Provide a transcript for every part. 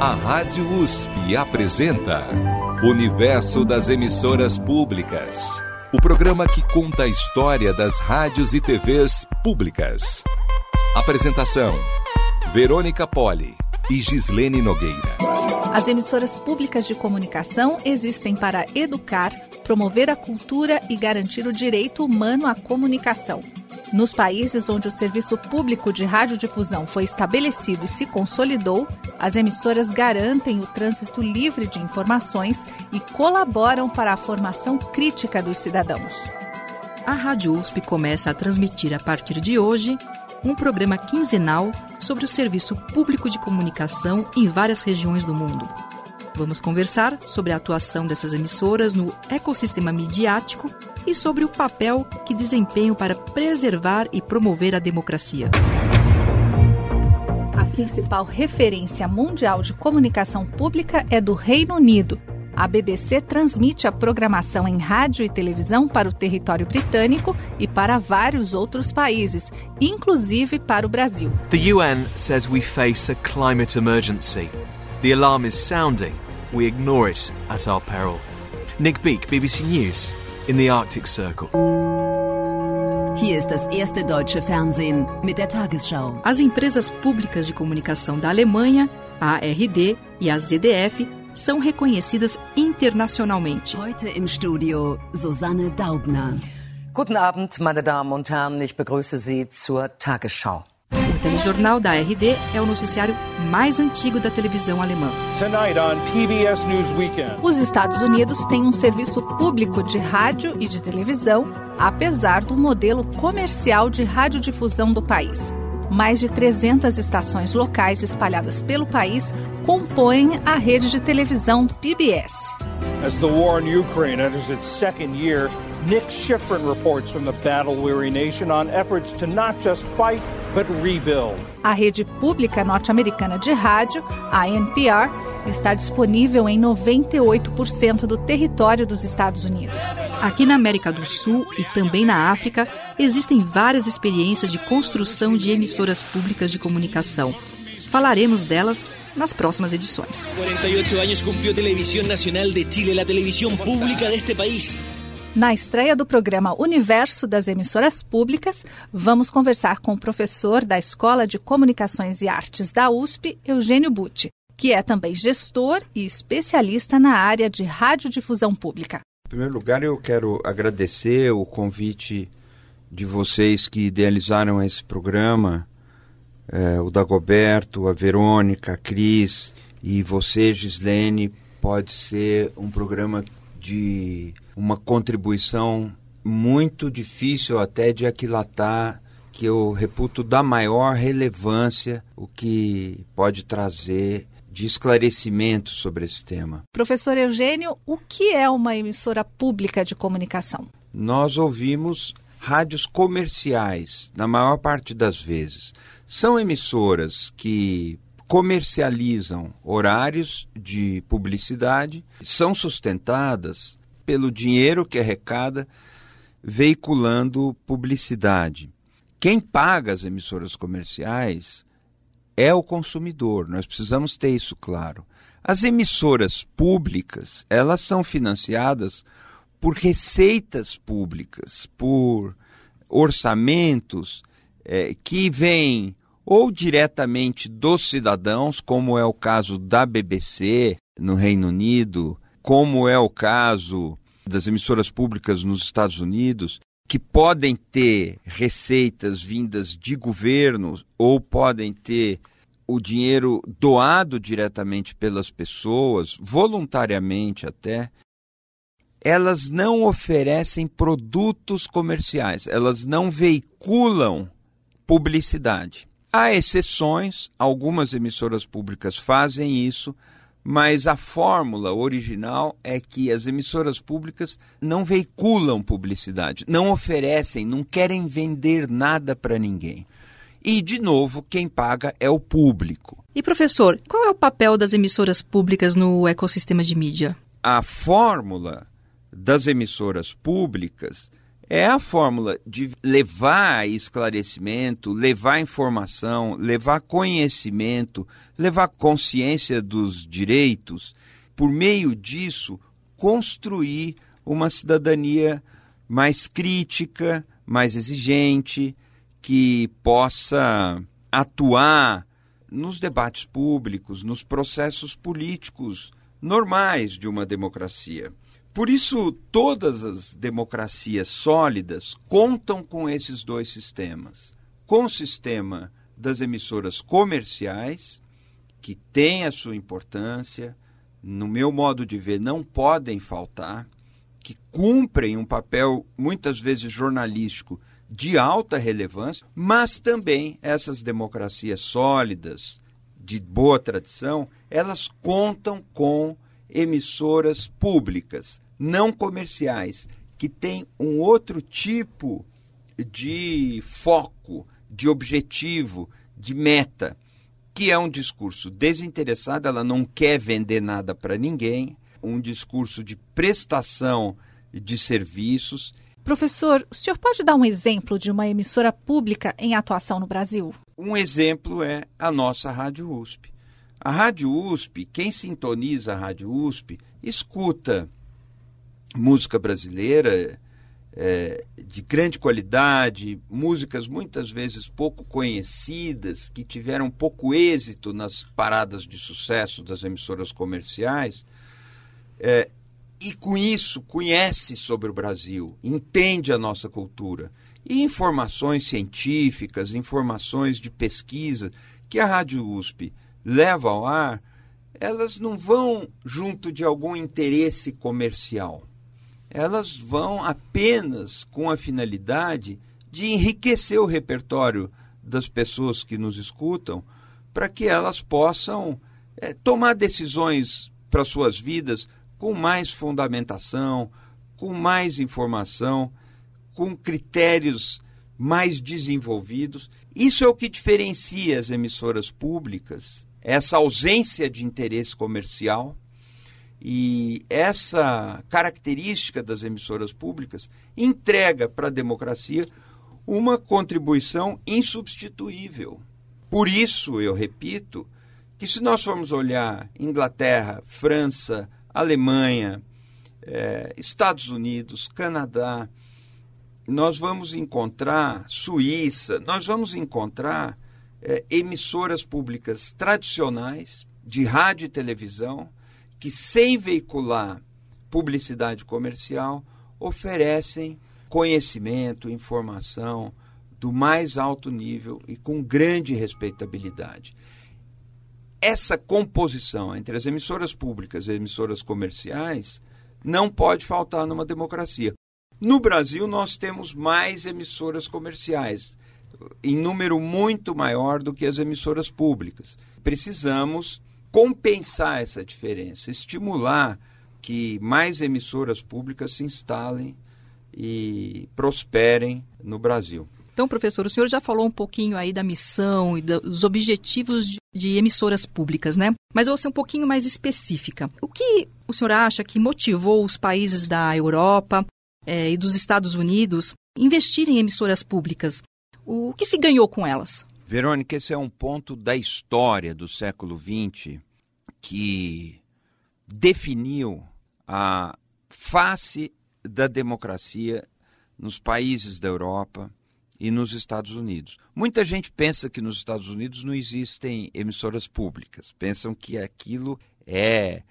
A Rádio USP apresenta Universo das Emissoras Públicas. O programa que conta a história das rádios e TVs públicas. Apresentação: Verônica Poli e Gislene Nogueira. As emissoras públicas de comunicação existem para educar, promover a cultura e garantir o direito humano à comunicação. Nos países onde o serviço público de radiodifusão foi estabelecido e se consolidou, as emissoras garantem o trânsito livre de informações e colaboram para a formação crítica dos cidadãos. A Rádio USP começa a transmitir a partir de hoje um programa quinzenal sobre o serviço público de comunicação em várias regiões do mundo. Vamos conversar sobre a atuação dessas emissoras no ecossistema midiático e sobre o papel que desempenham para preservar e promover a democracia. A principal referência mundial de comunicação pública é do Reino Unido. A BBC transmite a programação em rádio e televisão para o território britânico e para vários outros países, inclusive para o Brasil. The UN says we face a climate emergency. The alarm is sounding. We ignore it at our peril. Nick Beak, BBC News, in the Arctic Circle. Hier ist das erste deutsche Fernsehen mit der Tagesschau. As empresas públicas de comunicação da Alemanha, a ARD e a ZDF, são reconhecidas internacionalmente. Heute im Studio Susanne Daubner. Guten Abend, meine Damen und Herren. Ich begrüße Sie zur Tagesschau. O telejornal da ARD é o noticiário mais antigo da televisão alemã. Os Estados Unidos têm um serviço público de rádio e de televisão, apesar do modelo comercial de radiodifusão do país. Mais de 300 estações locais espalhadas pelo país compõem a rede de televisão PBS. As the war in Ukraine enters its second year, Nick Schifrin reports from the battle-weary nation on efforts to not just fight. A rede pública norte-americana de rádio, a NPR, está disponível em 98% do território dos Estados Unidos. Aqui na América do Sul e também na África, existem várias experiências de construção de emissoras públicas de comunicação. Falaremos delas nas próximas edições. 48 anos cumpriu a Televisão Nacional de Chile, a televisão pública deste país. Na estreia do programa Universo das Emissoras Públicas, vamos conversar com o professor da Escola de Comunicações e Artes da USP, Eugênio Butti, que é também gestor e especialista na área de radiodifusão pública. Em primeiro lugar, eu quero agradecer o convite de vocês que idealizaram esse programa, é, o Dagoberto, a Verônica, a Cris e você, Gislene, pode ser um programa de uma contribuição muito difícil até de aquilatar, que eu reputo da maior relevância, o que pode trazer de esclarecimento sobre esse tema. Professor Eugênio, o que é uma emissora pública de comunicação? Nós ouvimos rádios comerciais, na maior parte das vezes. São emissoras que comercializam horários de publicidade, são sustentadas pelo dinheiro que arrecada veiculando publicidade. Quem paga as emissoras comerciais é o consumidor, nós precisamos ter isso claro. As emissoras públicas, elas são financiadas por receitas públicas, por orçamentos é, que vêm ou diretamente dos cidadãos, como é o caso da BBC no Reino Unido, como é o caso das emissoras públicas nos Estados Unidos, que podem ter receitas vindas de governos ou podem ter o dinheiro doado diretamente pelas pessoas, voluntariamente até, elas não oferecem produtos comerciais, elas não veiculam publicidade. Há exceções, algumas emissoras públicas fazem isso, mas a fórmula original é que as emissoras públicas não veiculam publicidade, não oferecem, não querem vender nada para ninguém. E, de novo, quem paga é o público. E, professor, qual é o papel das emissoras públicas no ecossistema de mídia? A fórmula das emissoras públicas é a fórmula de levar esclarecimento, levar informação, levar conhecimento, levar consciência dos direitos, por meio disso, construir uma cidadania mais crítica, mais exigente, que possa atuar nos debates públicos, nos processos políticos normais de uma democracia. Por isso, todas as democracias sólidas contam com esses dois sistemas: com o sistema das emissoras comerciais, que tem a sua importância, no meu modo de ver, não podem faltar, que cumprem um papel muitas vezes jornalístico de alta relevância, mas também essas democracias sólidas, de boa tradição, elas contam com emissoras públicas, não comerciais, que têm um outro tipo de foco, de objetivo, de meta, que é um discurso desinteressado, ela não quer vender nada para ninguém, um discurso de prestação de serviços Professor, o senhor pode dar um exemplo de uma emissora pública em atuação no Brasil? Um exemplo é a nossa Rádio USP. A Rádio USP, quem sintoniza a Rádio USP, escuta música brasileira é, de grande qualidade, músicas muitas vezes pouco conhecidas, que tiveram pouco êxito nas paradas de sucesso das emissoras comerciais. É, e com isso conhece sobre o Brasil, entende a nossa cultura. E informações científicas, informações de pesquisa que a Rádio USP leva ao ar, elas não vão junto de algum interesse comercial. Elas vão apenas com a finalidade de enriquecer o repertório das pessoas que nos escutam, para que elas possam é, tomar decisões para suas vidas com mais fundamentação, com mais informação, com critérios mais desenvolvidos. Isso é o que diferencia as emissoras públicas, essa ausência de interesse comercial e essa característica das emissoras públicas entrega para a democracia uma contribuição insubstituível. Por isso, eu repito, que se nós formos olhar Inglaterra, França, Alemanha, é, Estados Unidos, Canadá, nós vamos encontrar Suíça, nós vamos encontrar é, emissoras públicas tradicionais de rádio e televisão que, sem veicular publicidade comercial, oferecem conhecimento, informação do mais alto nível e com grande respeitabilidade essa composição entre as emissoras públicas e emissoras comerciais não pode faltar numa democracia. No Brasil, nós temos mais emissoras comerciais, em número muito maior do que as emissoras públicas. Precisamos compensar essa diferença, estimular que mais emissoras públicas se instalem e prosperem no Brasil. Então, professor, o senhor já falou um pouquinho aí da missão e dos objetivos de, emissoras públicas, né? Mas eu vou ser um pouquinho mais específica. O que o senhor acha que motivou os países da Europa é, e dos Estados Unidos investirem em emissoras públicas? O que se ganhou com elas? Verônica, esse é um ponto da história do século XX que definiu a face da democracia nos países da Europa e nos Estados Unidos. Muita gente pensa que nos Estados Unidos não existem emissoras públicas, pensam que aquilo é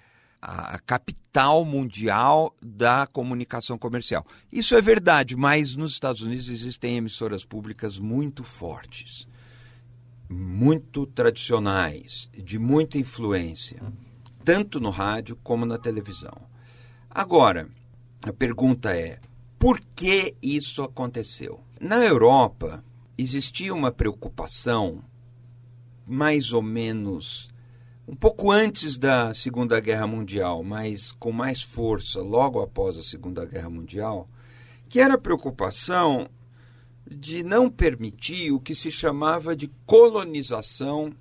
a capital mundial da comunicação comercial. Isso é verdade, mas nos Estados Unidos existem emissoras públicas muito fortes, muito tradicionais, de muita influência, tanto no rádio como na televisão. Agora, a pergunta é: por que isso aconteceu? Na Europa, existia uma preocupação, mais ou menos, um pouco antes da Segunda Guerra Mundial, mas com mais força logo após a Segunda Guerra Mundial, que era a preocupação de não permitir o que se chamava de colonização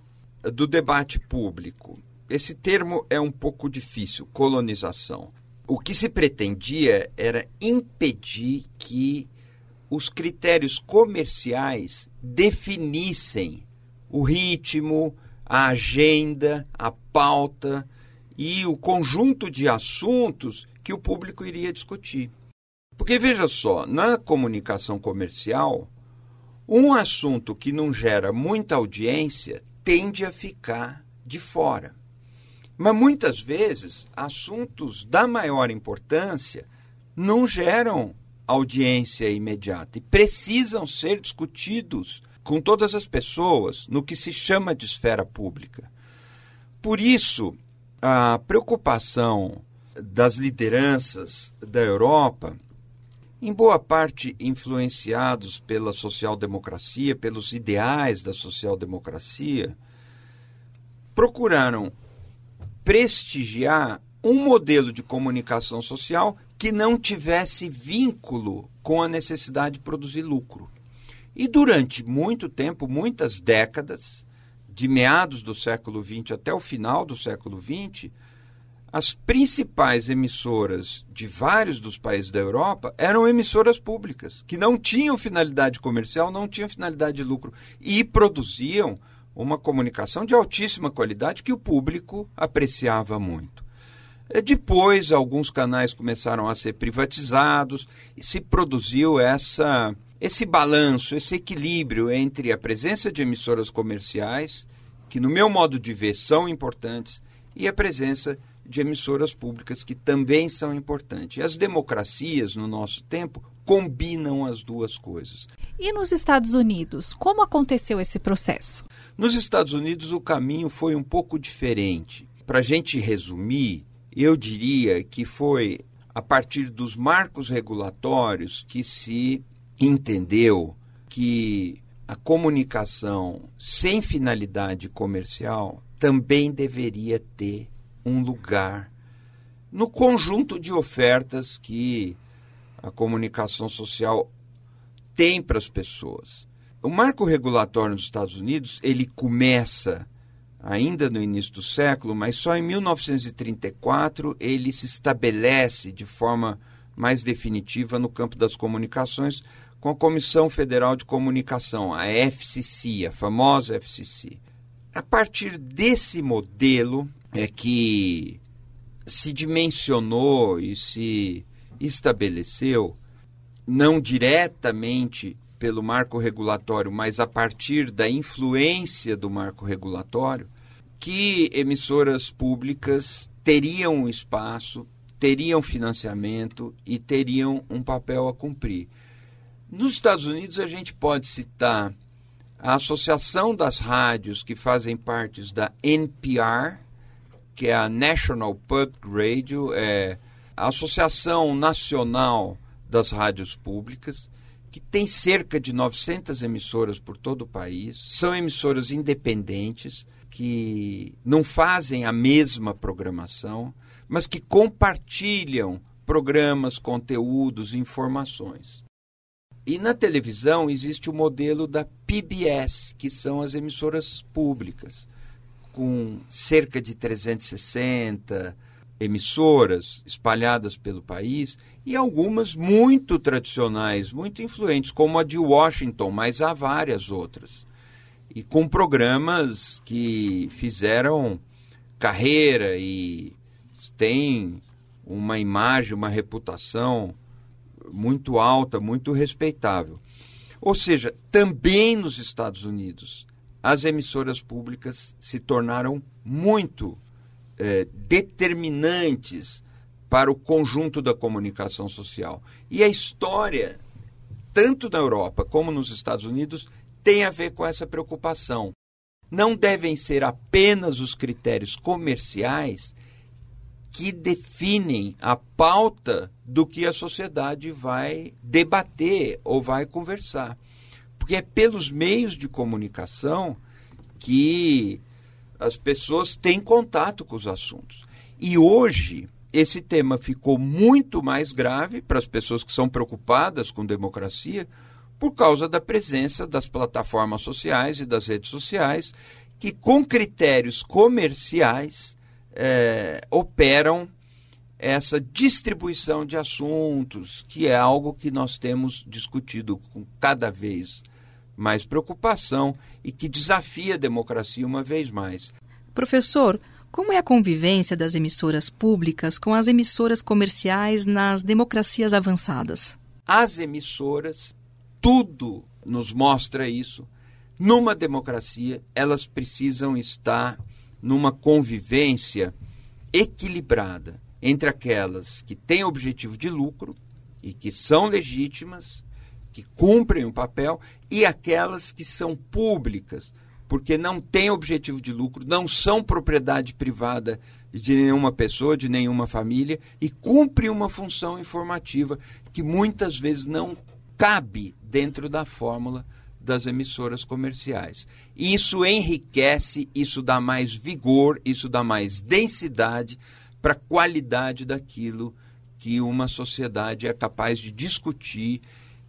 do debate público. Esse termo é um pouco difícil, colonização. O que se pretendia era impedir que os critérios comerciais definissem o ritmo, a agenda, a pauta e o conjunto de assuntos que o público iria discutir. Porque veja só, na comunicação comercial, um assunto que não gera muita audiência tende a ficar de fora. Mas muitas vezes, assuntos da maior importância não geram audiência imediata e precisam ser discutidos com todas as pessoas no que se chama de esfera pública. Por isso, a preocupação das lideranças da Europa, em boa parte influenciados pela social-democracia, pelos ideais da social-democracia, procuraram prestigiar um modelo de comunicação social que não tivesse vínculo com a necessidade de produzir lucro. E durante muito tempo, muitas décadas, de meados do século XX até o final do século XX, as principais emissoras de vários dos países da Europa eram emissoras públicas, que não tinham finalidade comercial, não tinham finalidade de lucro e produziam uma comunicação de altíssima qualidade que o público apreciava muito. É, depois, alguns canais começaram a ser privatizados e se produziu essa, esse balanço, esse equilíbrio entre a presença de emissoras comerciais, que, no meu modo de ver, são importantes, e a presença de emissoras públicas, que também são importantes. As democracias, no nosso tempo, combinam as duas coisas. E nos Estados Unidos, como aconteceu esse processo? Nos Estados Unidos, o caminho foi um pouco diferente. Para a gente resumir, eu diria que foi a partir dos marcos regulatórios que se entendeu que a comunicação sem finalidade comercial também deveria ter um lugar no conjunto de ofertas que a comunicação social tem para as pessoas. O marco regulatório nos Estados Unidos, ele começa ainda no início do século, mas só em 1934 ele se estabelece de forma mais definitiva no campo das comunicações com a Comissão Federal de Comunicação, a FCC, a famosa FCC. A partir desse modelo é que se dimensionou e se estabeleceu, não diretamente pelo marco regulatório, mas a partir da influência do marco regulatório, que emissoras públicas teriam espaço, teriam financiamento e teriam um papel a cumprir. Nos Estados Unidos, a gente pode citar a Associação das Rádios que fazem parte da NPR, que é a National Public Radio, é a Associação Nacional das Rádios Públicas, que tem cerca de 900 emissoras por todo o país, são emissoras independentes, que não fazem a mesma programação, mas que compartilham programas, conteúdos, informações. E na televisão existe o modelo da PBS, que são as emissoras públicas, com cerca de 360 emissoras espalhadas pelo país e algumas muito tradicionais, muito influentes, como a de Washington, mas há várias outras e com programas que fizeram carreira e têm uma imagem, uma reputação muito alta, muito respeitável. Ou seja, também nos Estados Unidos, as emissoras públicas se tornaram muito é, determinantes para o conjunto da comunicação social. E a história, tanto na Europa como nos Estados Unidos, tem a ver com essa preocupação. Não devem ser apenas os critérios comerciais que definem a pauta do que a sociedade vai debater ou vai conversar. Porque é pelos meios de comunicação que as pessoas têm contato com os assuntos. E hoje, esse tema ficou muito mais grave para as pessoas que são preocupadas com democracia, por causa da presença das plataformas sociais e das redes sociais, que, com critérios comerciais, é, operam essa distribuição de assuntos, que é algo que nós temos discutido com cada vez mais preocupação e que desafia a democracia uma vez mais. Professor, como é a convivência das emissoras públicas com as emissoras comerciais nas democracias avançadas? As emissoras, tudo nos mostra isso. Numa democracia, elas precisam estar numa convivência equilibrada entre aquelas que têm objetivo de lucro e que são legítimas, que cumprem o papel, e aquelas que são públicas, porque não têm objetivo de lucro, não são propriedade privada de nenhuma pessoa, de nenhuma família, e cumprem uma função informativa que muitas vezes não cabe dentro da fórmula das emissoras comerciais. Isso enriquece, isso dá mais vigor, isso dá mais densidade para a qualidade daquilo que uma sociedade é capaz de discutir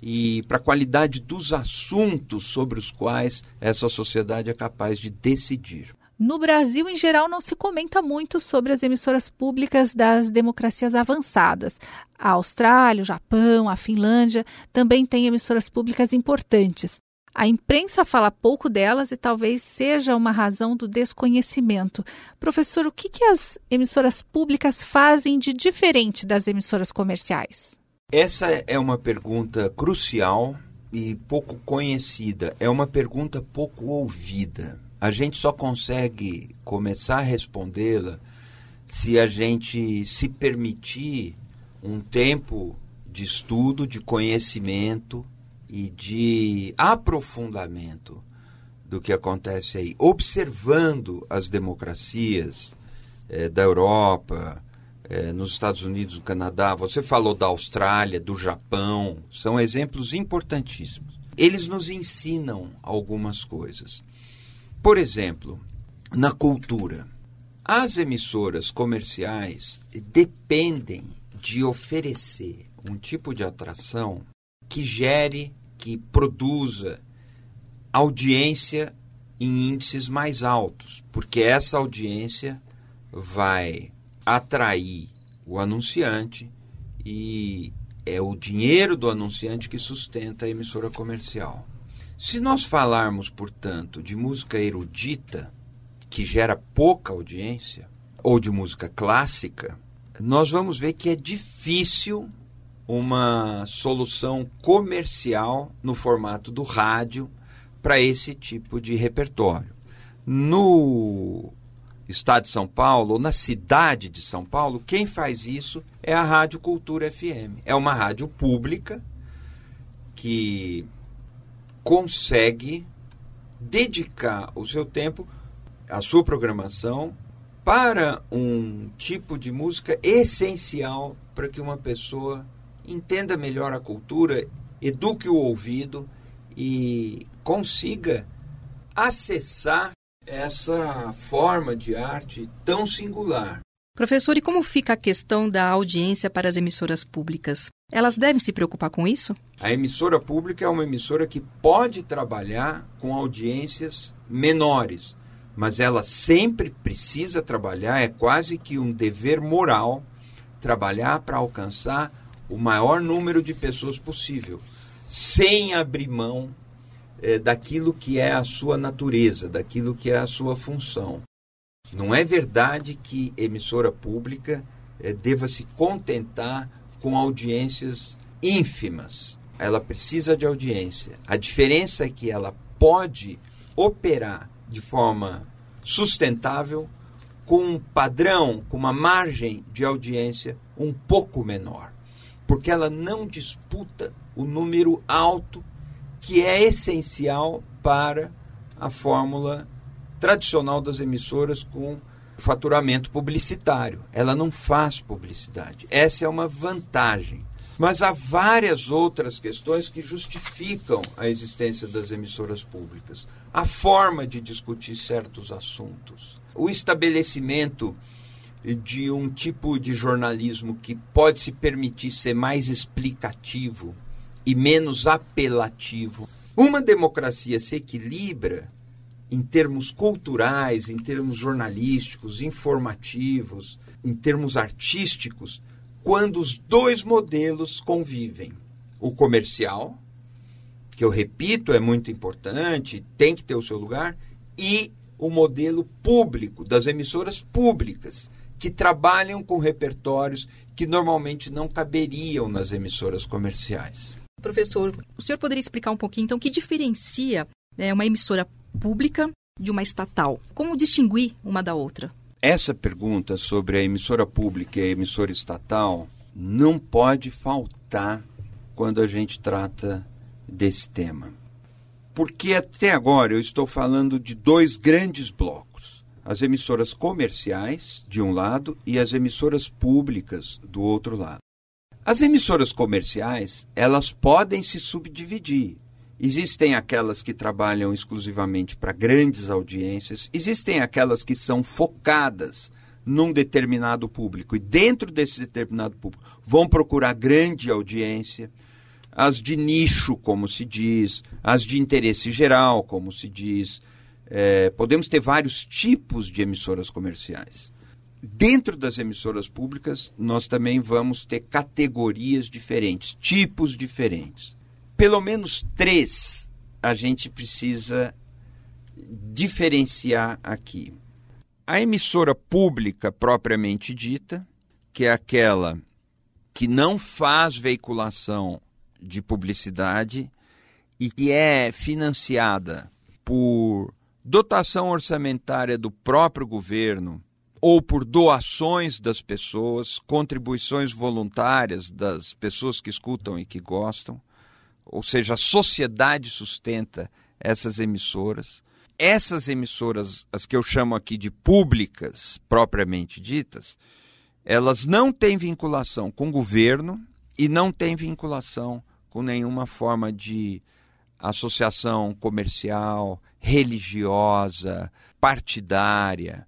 e para a qualidade dos assuntos sobre os quais essa sociedade é capaz de decidir. No Brasil, em geral, não se comenta muito sobre as emissoras públicas das democracias avançadas. A Austrália, o Japão, a Finlândia também têm emissoras públicas importantes. A imprensa fala pouco delas e talvez seja uma razão do desconhecimento. Professor, o que, que as emissoras públicas fazem de diferente das emissoras comerciais? Essa é uma pergunta crucial e pouco conhecida. É uma pergunta pouco ouvida. A gente só consegue começar a respondê-la se a gente se permitir um tempo de estudo, de conhecimento e de aprofundamento do que acontece aí, observando as democracias é, da Europa, é, nos Estados Unidos, no Canadá, você falou da Austrália, do Japão, são exemplos importantíssimos. Eles nos ensinam algumas coisas. Por exemplo, na cultura, as emissoras comerciais dependem de oferecer um tipo de atração que gere, que produza audiência em índices mais altos, porque essa audiência vai atrair o anunciante e é o dinheiro do anunciante que sustenta a emissora comercial. Se nós falarmos, portanto, de música erudita, que gera pouca audiência, ou de música clássica, nós vamos ver que é difícil uma solução comercial no formato do rádio para esse tipo de repertório. No estado de São Paulo, ou na cidade de São Paulo, quem faz isso é a Rádio Cultura FM. É uma rádio pública que consegue dedicar o seu tempo, a sua programação, para um tipo de música essencial para que uma pessoa entenda melhor a cultura, eduque o ouvido e consiga acessar essa forma de arte tão singular. Professor, e como fica a questão da audiência para as emissoras públicas? Elas devem se preocupar com isso? A emissora pública é uma emissora que pode trabalhar com audiências menores, mas ela sempre precisa trabalhar, é quase que um dever moral trabalhar para alcançar o maior número de pessoas possível, sem abrir mão é, daquilo que é a sua natureza, daquilo que é a sua função. Não é verdade que emissora pública é, deva se contentar com audiências ínfimas. Ela precisa de audiência. A diferença é que ela pode operar de forma sustentável com um padrão, com uma margem de audiência um pouco menor porque ela não disputa o número alto que é essencial para a fórmula tradicional das emissoras com faturamento publicitário. Ela não faz publicidade. Essa é uma vantagem. Mas há várias outras questões que justificam a existência das emissoras públicas. A forma de discutir certos assuntos, o estabelecimento de um tipo de jornalismo que pode se permitir ser mais explicativo e menos apelativo. Uma democracia se equilibra em termos culturais, em termos jornalísticos, informativos, em termos artísticos, quando os dois modelos convivem. O comercial, que eu repito é muito importante, tem que ter o seu lugar, e o modelo público, das emissoras públicas, que trabalham com repertórios que normalmente não caberiam nas emissoras comerciais. Professor, o senhor poderia explicar um pouquinho, então, o que diferencia né, uma emissora pública de uma estatal? Como distinguir uma da outra? Essa pergunta sobre a emissora pública e a emissora estatal não pode faltar quando a gente trata desse tema. Porque até agora eu estou falando de dois grandes blocos: as emissoras comerciais, de um lado, e as emissoras públicas, do outro lado. As emissoras comerciais, elas podem se subdividir. Existem aquelas que trabalham exclusivamente para grandes audiências, existem aquelas que são focadas num determinado público e dentro desse determinado público vão procurar grande audiência as de nicho, como se diz, as de interesse geral, como se diz. É, podemos ter vários tipos de emissoras comerciais. Dentro das emissoras públicas, nós também vamos ter categorias diferentes, tipos diferentes. Pelo menos três a gente precisa diferenciar aqui. A emissora pública propriamente dita, que é aquela que não faz veiculação de publicidade e que é financiada por dotação orçamentária do próprio governo ou por doações das pessoas, contribuições voluntárias das pessoas que escutam e que gostam, ou seja, a sociedade sustenta essas emissoras. Essas emissoras, as que eu chamo aqui de públicas propriamente ditas, elas não têm vinculação com o governo e não têm vinculação com nenhuma forma de associação comercial, religiosa, partidária.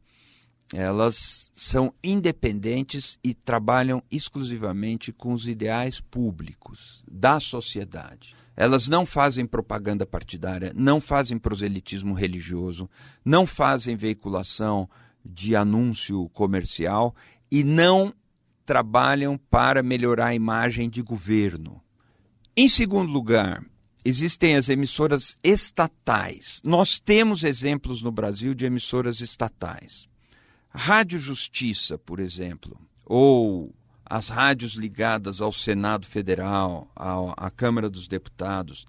Elas são independentes e trabalham exclusivamente com os ideais públicos da sociedade. Elas não fazem propaganda partidária, não fazem proselitismo religioso, não fazem veiculação de anúncio comercial e não trabalham para melhorar a imagem de governo. Em segundo lugar, existem as emissoras estatais. Nós temos exemplos no Brasil de emissoras estatais. Rádio Justiça, por exemplo, ou as rádios ligadas ao Senado Federal, à Câmara dos Deputados,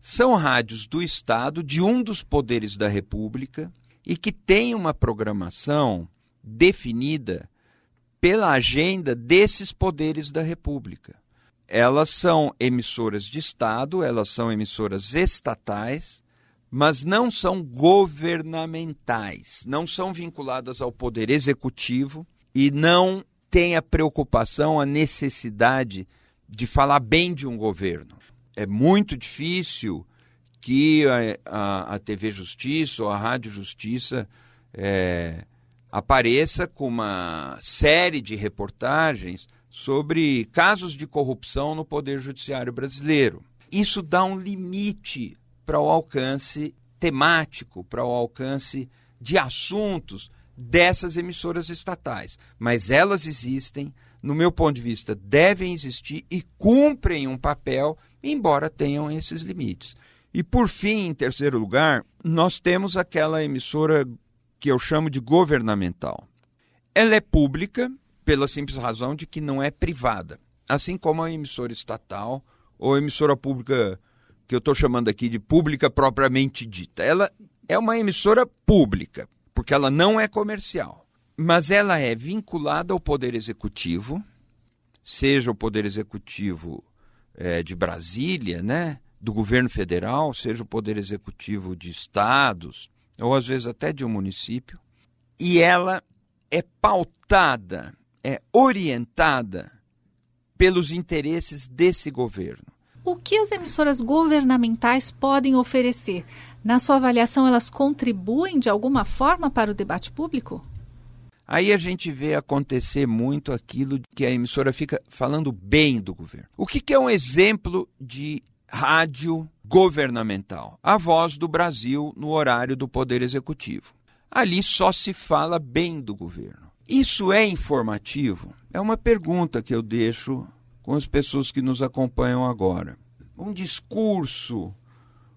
são rádios do Estado, de um dos poderes da República, e que têm uma programação definida pela agenda desses poderes da República. Elas são emissoras de Estado, elas são emissoras estatais, mas não são governamentais, não são vinculadas ao poder executivo e não têm a preocupação, a necessidade de falar bem de um governo. É muito difícil que a, a, a TV Justiça ou a Rádio Justiça é, apareça com uma série de reportagens sobre casos de corrupção no Poder Judiciário brasileiro. Isso dá um limite para o alcance temático, para o alcance de assuntos dessas emissoras estatais. Mas elas existem, no meu ponto de vista, devem existir e cumprem um papel, embora tenham esses limites. E por fim, em terceiro lugar, nós temos aquela emissora que eu chamo de governamental. Ela é pública, pela simples razão de que não é privada. Assim como a emissora estatal ou a emissora pública, que eu estou chamando aqui de pública propriamente dita. Ela é uma emissora pública, porque ela não é comercial. Mas ela é vinculada ao Poder Executivo, seja o Poder Executivo é, de Brasília, né, do governo federal, seja o Poder Executivo de estados, ou às vezes até de um município, e ela é pautada é orientada pelos interesses desse governo. O que as emissoras governamentais podem oferecer? Na sua avaliação, elas contribuem de alguma forma para o debate público? Aí a gente vê acontecer muito aquilo que a emissora fica falando bem do governo. O que, que é um exemplo de rádio governamental, a voz do Brasil no horário do Poder Executivo. Ali só se fala bem do governo. Isso é informativo? É uma pergunta que eu deixo com as pessoas que nos acompanham agora. Um discurso,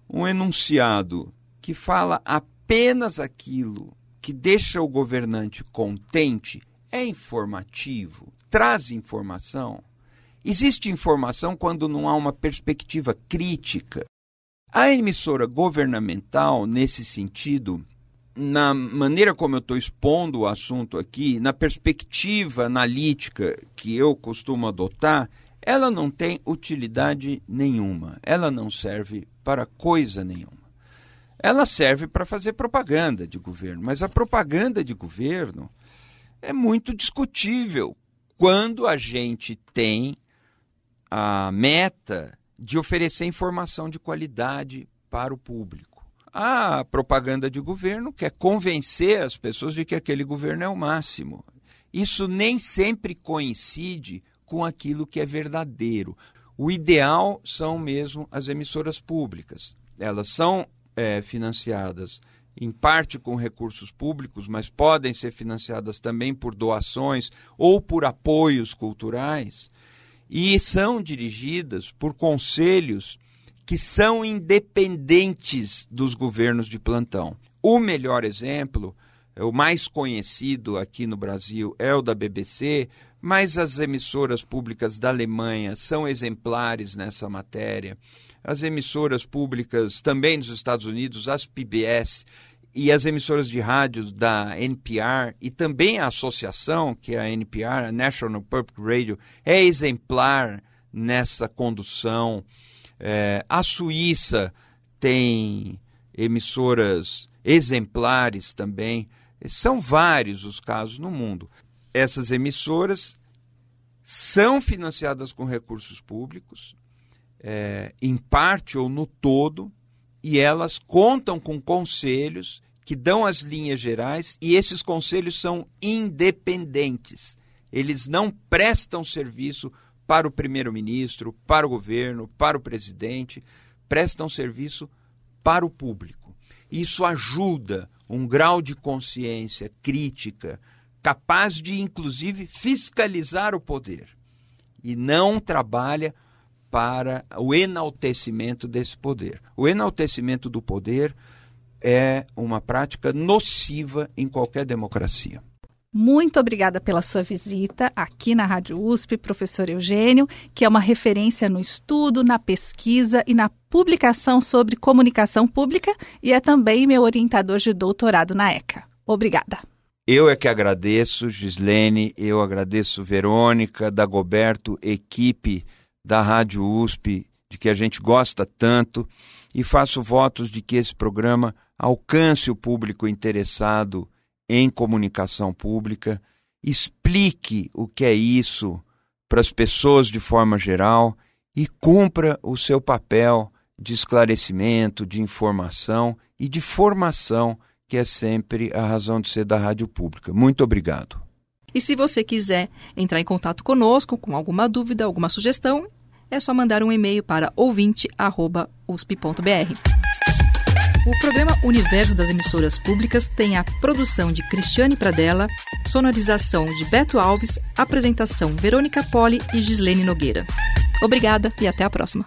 um enunciado que fala apenas aquilo que deixa o governante contente é informativo, traz informação. Existe informação quando não há uma perspectiva crítica. A emissora governamental, nesse sentido, na maneira como eu estou expondo o assunto aqui, na perspectiva analítica que eu costumo adotar, ela não tem utilidade nenhuma. Ela não serve para coisa nenhuma. Ela serve para fazer propaganda de governo, mas a propaganda de governo é muito discutível quando a gente tem a meta de oferecer informação de qualidade para o público. A propaganda de governo quer convencer as pessoas de que aquele governo é o máximo. Isso nem sempre coincide com aquilo que é verdadeiro. O ideal são mesmo as emissoras públicas. Elas são é, financiadas em parte com recursos públicos, mas podem ser financiadas também por doações ou por apoios culturais, e são dirigidas por conselhos que são independentes dos governos de plantão. O melhor exemplo, o mais conhecido aqui no Brasil, é o da BBC, mas as emissoras públicas da Alemanha são exemplares nessa matéria. As emissoras públicas também dos Estados Unidos, as PBS, e as emissoras de rádio da NPR e também a associação, que é a NPR, a National Public Radio, é exemplar nessa condução. É, a Suíça tem emissoras exemplares também. São vários os casos no mundo. Essas emissoras são financiadas com recursos públicos, é, em parte ou no todo, e elas contam com conselhos que dão as linhas gerais e esses conselhos são independentes. Eles não prestam serviço para o primeiro-ministro, para o governo, para o presidente, prestam serviço para o público. Isso ajuda um grau de consciência crítica capaz de, inclusive, fiscalizar o poder e não trabalha para o enaltecimento desse poder. O enaltecimento do poder é uma prática nociva em qualquer democracia. Muito obrigada pela sua visita aqui na Rádio USP, professor Eugênio, que é uma referência no estudo, na pesquisa e na publicação sobre comunicação pública e é também meu orientador de doutorado na ECA. Obrigada. Eu é que agradeço, Gislene, eu agradeço Verônica, Dagoberto, equipe da Rádio USP, de que a gente gosta tanto, e faço votos de que esse programa alcance o público interessado em comunicação pública, explique o que é isso para as pessoas de forma geral e cumpra o seu papel de esclarecimento, de informação e de formação, que é sempre a razão de ser da rádio pública. Muito obrigado. E se você quiser entrar em contato conosco com alguma dúvida, alguma sugestão, é só mandar um e-mail para ouvinte@usp.br. O programa Universo das Emissoras Públicas tem a produção de Cristiane Pradella, sonorização de Beto Alves, apresentação Verônica Poli e Gislene Nogueira. Obrigada e até a próxima.